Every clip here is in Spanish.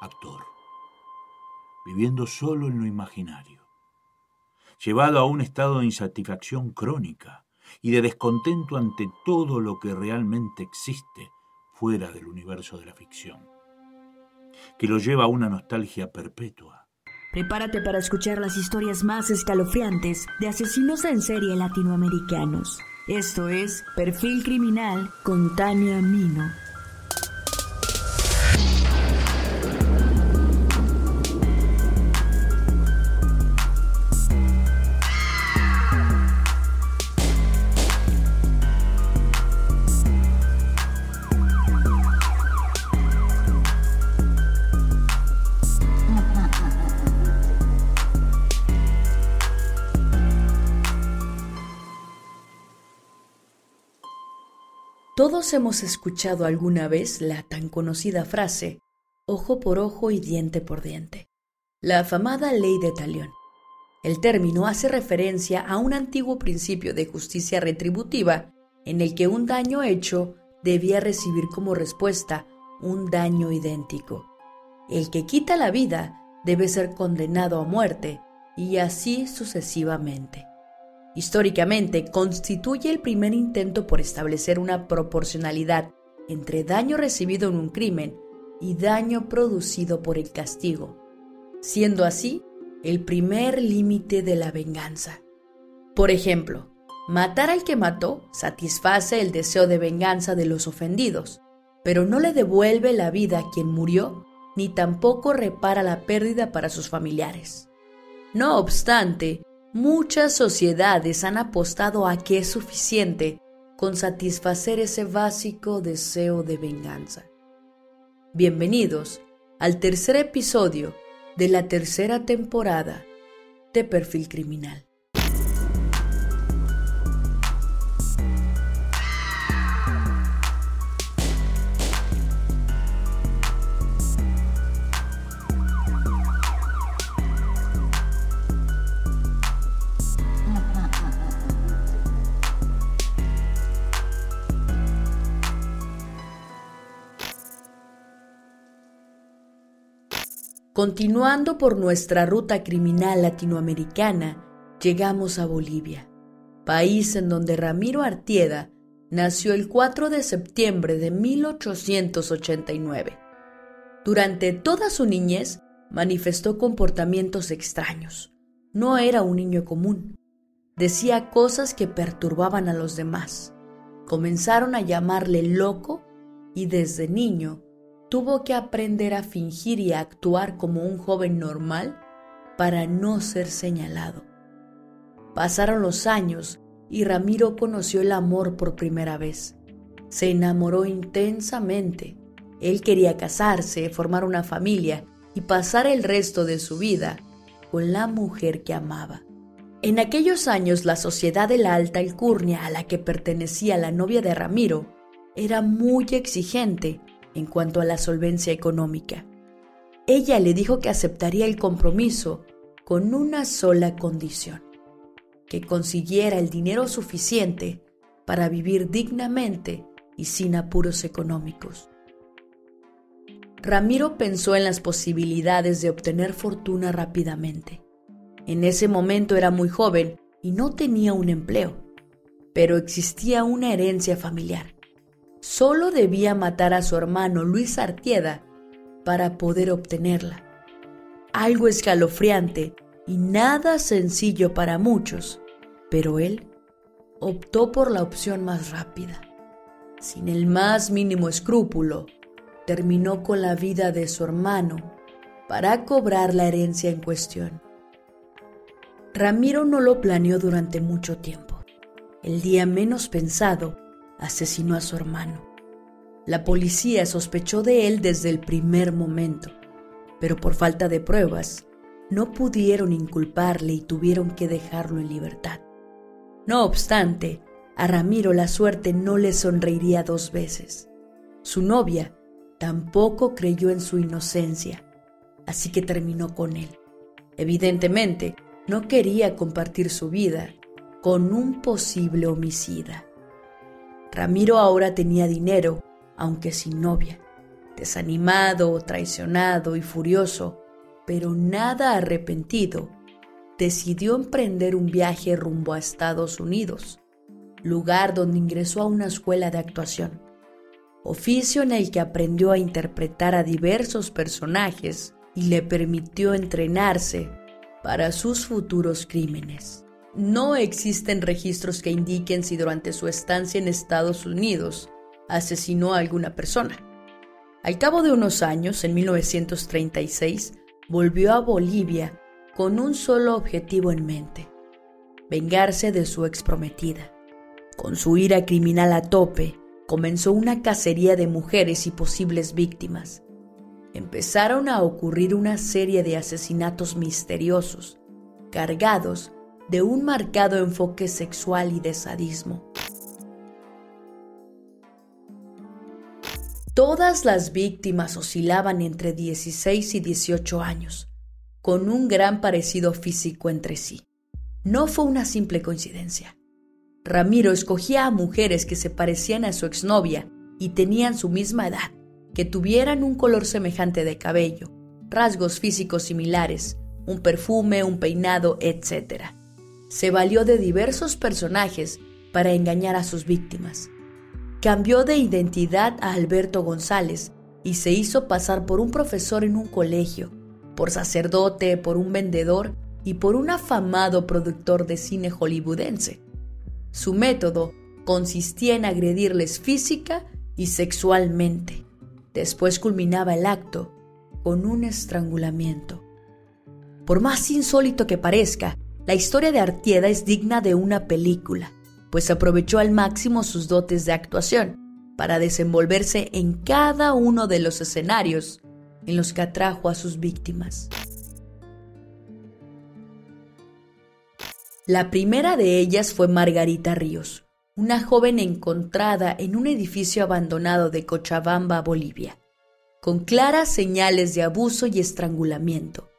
actor, viviendo solo en lo imaginario, llevado a un estado de insatisfacción crónica y de descontento ante todo lo que realmente existe fuera del universo de la ficción, que lo lleva a una nostalgia perpetua. Prepárate para escuchar las historias más escalofriantes de asesinos en serie latinoamericanos. Esto es Perfil Criminal con Tania Mino. Todos hemos escuchado alguna vez la tan conocida frase ojo por ojo y diente por diente, la afamada ley de talión. El término hace referencia a un antiguo principio de justicia retributiva en el que un daño hecho debía recibir como respuesta un daño idéntico. El que quita la vida debe ser condenado a muerte y así sucesivamente históricamente constituye el primer intento por establecer una proporcionalidad entre daño recibido en un crimen y daño producido por el castigo, siendo así el primer límite de la venganza. Por ejemplo, matar al que mató satisface el deseo de venganza de los ofendidos, pero no le devuelve la vida a quien murió ni tampoco repara la pérdida para sus familiares. No obstante, Muchas sociedades han apostado a que es suficiente con satisfacer ese básico deseo de venganza. Bienvenidos al tercer episodio de la tercera temporada de Perfil Criminal. Continuando por nuestra ruta criminal latinoamericana, llegamos a Bolivia, país en donde Ramiro Artieda nació el 4 de septiembre de 1889. Durante toda su niñez manifestó comportamientos extraños. No era un niño común. Decía cosas que perturbaban a los demás. Comenzaron a llamarle loco y desde niño tuvo que aprender a fingir y a actuar como un joven normal para no ser señalado. Pasaron los años y Ramiro conoció el amor por primera vez. Se enamoró intensamente. Él quería casarse, formar una familia y pasar el resto de su vida con la mujer que amaba. En aquellos años la sociedad de la alta alcurnia a la que pertenecía la novia de Ramiro era muy exigente en cuanto a la solvencia económica. Ella le dijo que aceptaría el compromiso con una sola condición, que consiguiera el dinero suficiente para vivir dignamente y sin apuros económicos. Ramiro pensó en las posibilidades de obtener fortuna rápidamente. En ese momento era muy joven y no tenía un empleo, pero existía una herencia familiar solo debía matar a su hermano Luis Artieda para poder obtenerla. Algo escalofriante y nada sencillo para muchos, pero él optó por la opción más rápida. Sin el más mínimo escrúpulo, terminó con la vida de su hermano para cobrar la herencia en cuestión. Ramiro no lo planeó durante mucho tiempo. El día menos pensado, asesinó a su hermano. La policía sospechó de él desde el primer momento, pero por falta de pruebas, no pudieron inculparle y tuvieron que dejarlo en libertad. No obstante, a Ramiro la suerte no le sonreiría dos veces. Su novia tampoco creyó en su inocencia, así que terminó con él. Evidentemente, no quería compartir su vida con un posible homicida. Ramiro ahora tenía dinero, aunque sin novia. Desanimado, traicionado y furioso, pero nada arrepentido, decidió emprender un viaje rumbo a Estados Unidos, lugar donde ingresó a una escuela de actuación, oficio en el que aprendió a interpretar a diversos personajes y le permitió entrenarse para sus futuros crímenes. No existen registros que indiquen si durante su estancia en Estados Unidos asesinó a alguna persona. Al cabo de unos años, en 1936, volvió a Bolivia con un solo objetivo en mente, vengarse de su exprometida. Con su ira criminal a tope, comenzó una cacería de mujeres y posibles víctimas. Empezaron a ocurrir una serie de asesinatos misteriosos, cargados de un marcado enfoque sexual y de sadismo. Todas las víctimas oscilaban entre 16 y 18 años, con un gran parecido físico entre sí. No fue una simple coincidencia. Ramiro escogía a mujeres que se parecían a su exnovia y tenían su misma edad, que tuvieran un color semejante de cabello, rasgos físicos similares, un perfume, un peinado, etc. Se valió de diversos personajes para engañar a sus víctimas Cambió de identidad a Alberto González y se hizo pasar por un profesor en un colegio, por sacerdote, por un vendedor y por un afamado productor de cine hollywoodense. Su método consistía en agredirles física y sexualmente. Después culminaba el acto con un estrangulamiento. Por más insólito que parezca, la historia de Artieda es digna de una película pues aprovechó al máximo sus dotes de actuación para desenvolverse en cada uno de los escenarios en los que atrajo a sus víctimas. La primera de ellas fue Margarita Ríos, una joven encontrada en un edificio abandonado de Cochabamba, Bolivia, con claras señales de abuso y estrangulamiento.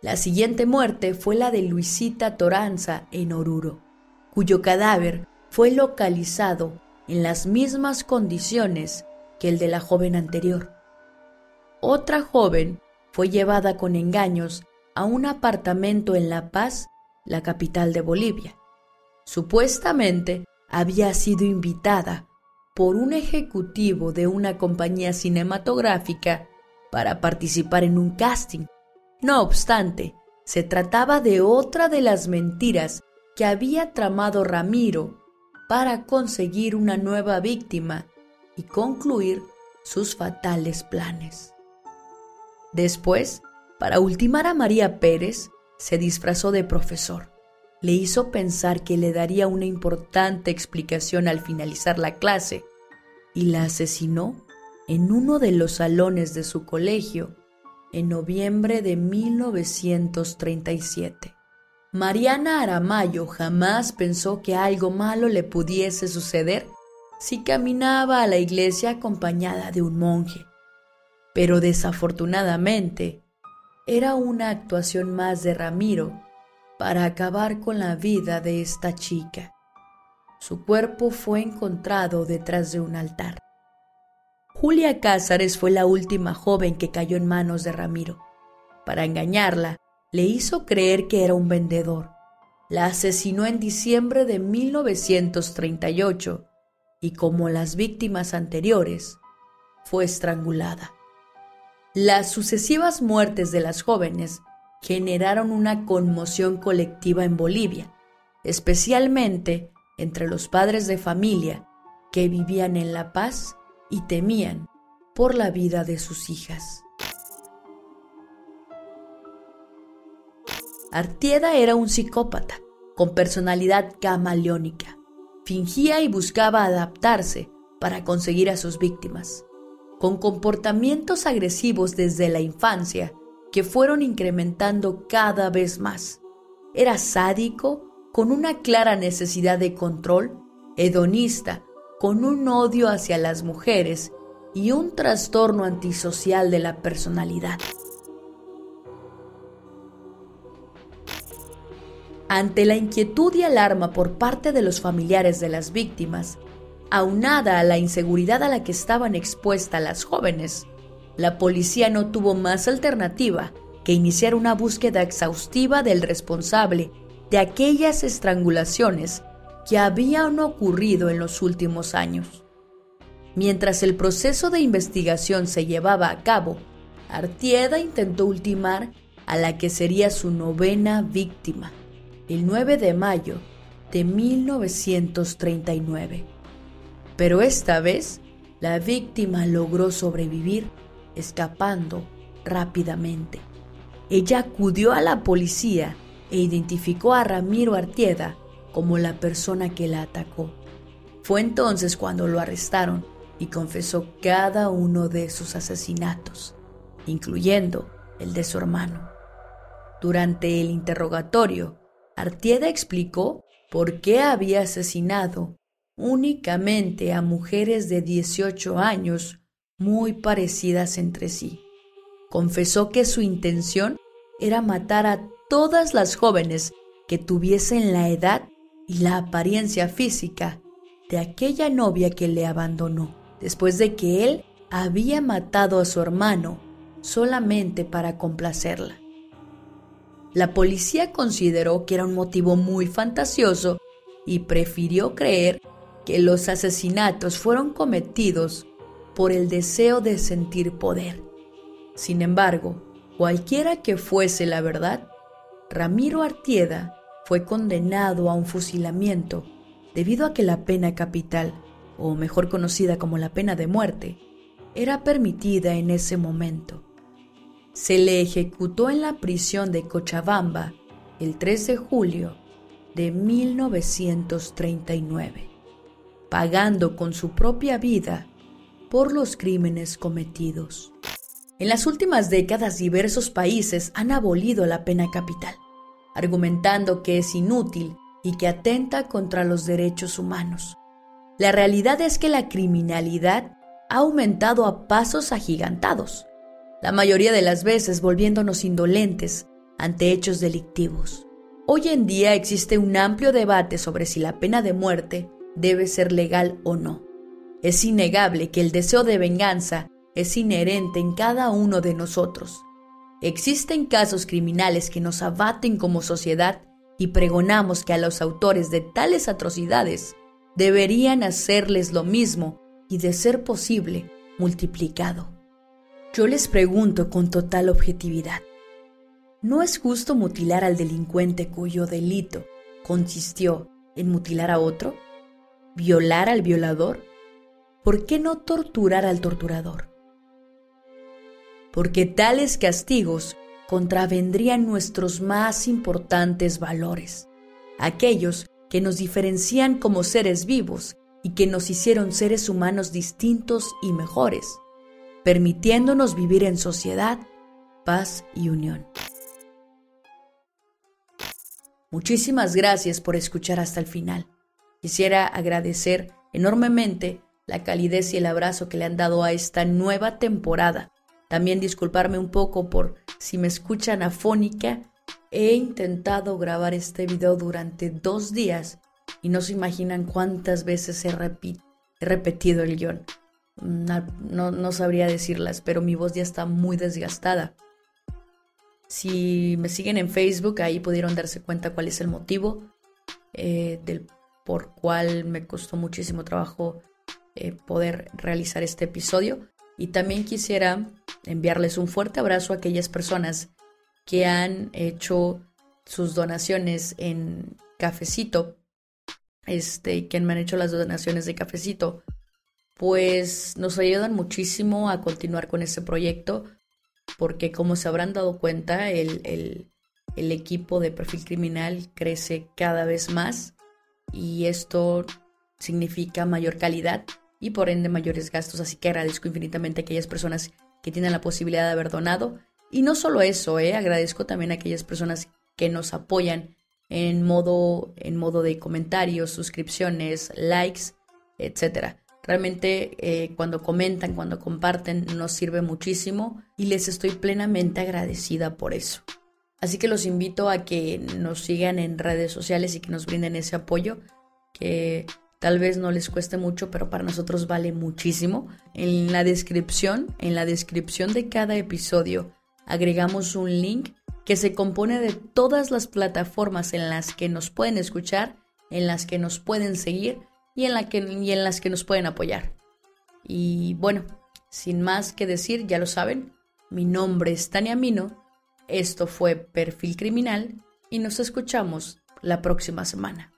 La siguiente muerte fue la de Luisita Toranza en Oruro, cuyo cadáver fue localizado en las mismas condiciones que el de la joven anterior. Otra joven fue llevada con engaños a un apartamento en La Paz, la capital de Bolivia. Supuestamente había sido invitada por un ejecutivo de una compañía cinematográfica para participar en un casting. No obstante, se trataba de otra de las mentiras que había tramado Ramiro para conseguir una nueva víctima y concluir sus fatales planes. Después, para ultimar a María Pérez, se disfrazó de profesor. Le hizo pensar que le daría una importante explicación al finalizar la clase y la asesinó en uno de los salones de su colegio en noviembre de 1937. Mariana Aramayo jamás pensó que algo malo le pudiese suceder si caminaba a la iglesia acompañada de un monje. Pero desafortunadamente, era una actuación más de Ramiro para acabar con la vida de esta chica. Su cuerpo fue encontrado detrás de un altar. Julia Cázares fue la última joven que cayó en manos de Ramiro. Para engañarla, le hizo creer que era un vendedor. La asesinó en diciembre de 1938 y como las víctimas anteriores, fue estrangulada. Las sucesivas muertes de las jóvenes generaron una conmoción colectiva en Bolivia, especialmente entre los padres de familia que vivían en La Paz y temían por la vida de sus hijas. Artieda era un psicópata, con personalidad camaleónica. Fingía y buscaba adaptarse para conseguir a sus víctimas, con comportamientos agresivos desde la infancia que fueron incrementando cada vez más. Era sádico, con una clara necesidad de control, hedonista, con un odio hacia las mujeres y un trastorno antisocial de la personalidad. Ante la inquietud y alarma por parte de los familiares de las víctimas, aunada a la inseguridad a la que estaban expuestas las jóvenes, la policía no tuvo más alternativa que iniciar una búsqueda exhaustiva del responsable de aquellas estrangulaciones que habían ocurrido en los últimos años. Mientras el proceso de investigación se llevaba a cabo, Artieda intentó ultimar a la que sería su novena víctima, el 9 de mayo de 1939. Pero esta vez, la víctima logró sobrevivir escapando rápidamente. Ella acudió a la policía e identificó a Ramiro Artieda como la persona que la atacó. Fue entonces cuando lo arrestaron y confesó cada uno de sus asesinatos, incluyendo el de su hermano. Durante el interrogatorio, Artieda explicó por qué había asesinado únicamente a mujeres de 18 años muy parecidas entre sí. Confesó que su intención era matar a todas las jóvenes que tuviesen la edad y la apariencia física de aquella novia que le abandonó, después de que él había matado a su hermano solamente para complacerla. La policía consideró que era un motivo muy fantasioso y prefirió creer que los asesinatos fueron cometidos por el deseo de sentir poder. Sin embargo, cualquiera que fuese la verdad, Ramiro Artieda fue condenado a un fusilamiento debido a que la pena capital, o mejor conocida como la pena de muerte, era permitida en ese momento se le ejecutó en la prisión de Cochabamba el 3 de julio de 1939, pagando con su propia vida por los crímenes cometidos. En las últimas décadas diversos países han abolido la pena capital, argumentando que es inútil y que atenta contra los derechos humanos. La realidad es que la criminalidad ha aumentado a pasos agigantados la mayoría de las veces volviéndonos indolentes ante hechos delictivos. Hoy en día existe un amplio debate sobre si la pena de muerte debe ser legal o no. Es innegable que el deseo de venganza es inherente en cada uno de nosotros. Existen casos criminales que nos abaten como sociedad y pregonamos que a los autores de tales atrocidades deberían hacerles lo mismo y, de ser posible, multiplicado. Yo les pregunto con total objetividad, ¿no es justo mutilar al delincuente cuyo delito consistió en mutilar a otro? ¿Violar al violador? ¿Por qué no torturar al torturador? Porque tales castigos contravendrían nuestros más importantes valores, aquellos que nos diferencian como seres vivos y que nos hicieron seres humanos distintos y mejores permitiéndonos vivir en sociedad, paz y unión. Muchísimas gracias por escuchar hasta el final. Quisiera agradecer enormemente la calidez y el abrazo que le han dado a esta nueva temporada. También disculparme un poco por si me escuchan afónica. He intentado grabar este video durante dos días y no se imaginan cuántas veces he, repetido el guion no, sabría decirlas, pero mi voz ya está muy desgastada. Si me siguen en Facebook, ahí pudieron darse cuenta cuál es el motivo eh, del por cual me costó muchísimo trabajo eh, poder realizar este episodio. Y también quisiera enviarles un fuerte abrazo a aquellas personas que han hecho sus donaciones en cafecito, este, que me han hecho las donaciones de cafecito pues nos ayudan muchísimo a continuar con este proyecto, porque como se habrán dado cuenta, el, equipo de perfil criminal crece cada vez más y esto significa mayor calidad y por ende mayores gastos, así que agradezco infinitamente a aquellas personas que tienen la posibilidad de haber donado. Y no solo eso, ¿eh? agradezco también a aquellas personas que nos apoyan en modo, en modo de comentarios, suscripciones, likes, etcétera. Realmente eh, cuando comentan, cuando comparten, nos sirve muchísimo y les estoy plenamente agradecida por eso. Así que los invito a que nos sigan en redes sociales y que nos brinden ese apoyo, que Tal vez no les cueste mucho, pero para nosotros vale muchísimo. En la descripción, en la descripción de cada episodio, agregamos un link que se compone de todas las plataformas en las que nos pueden escuchar, en las que nos pueden seguir y en, y en las que nos pueden apoyar. Y bueno, sin más que decir, ya lo saben, mi nombre es Tania Mino, esto fue Perfil Criminal y nos escuchamos la próxima semana.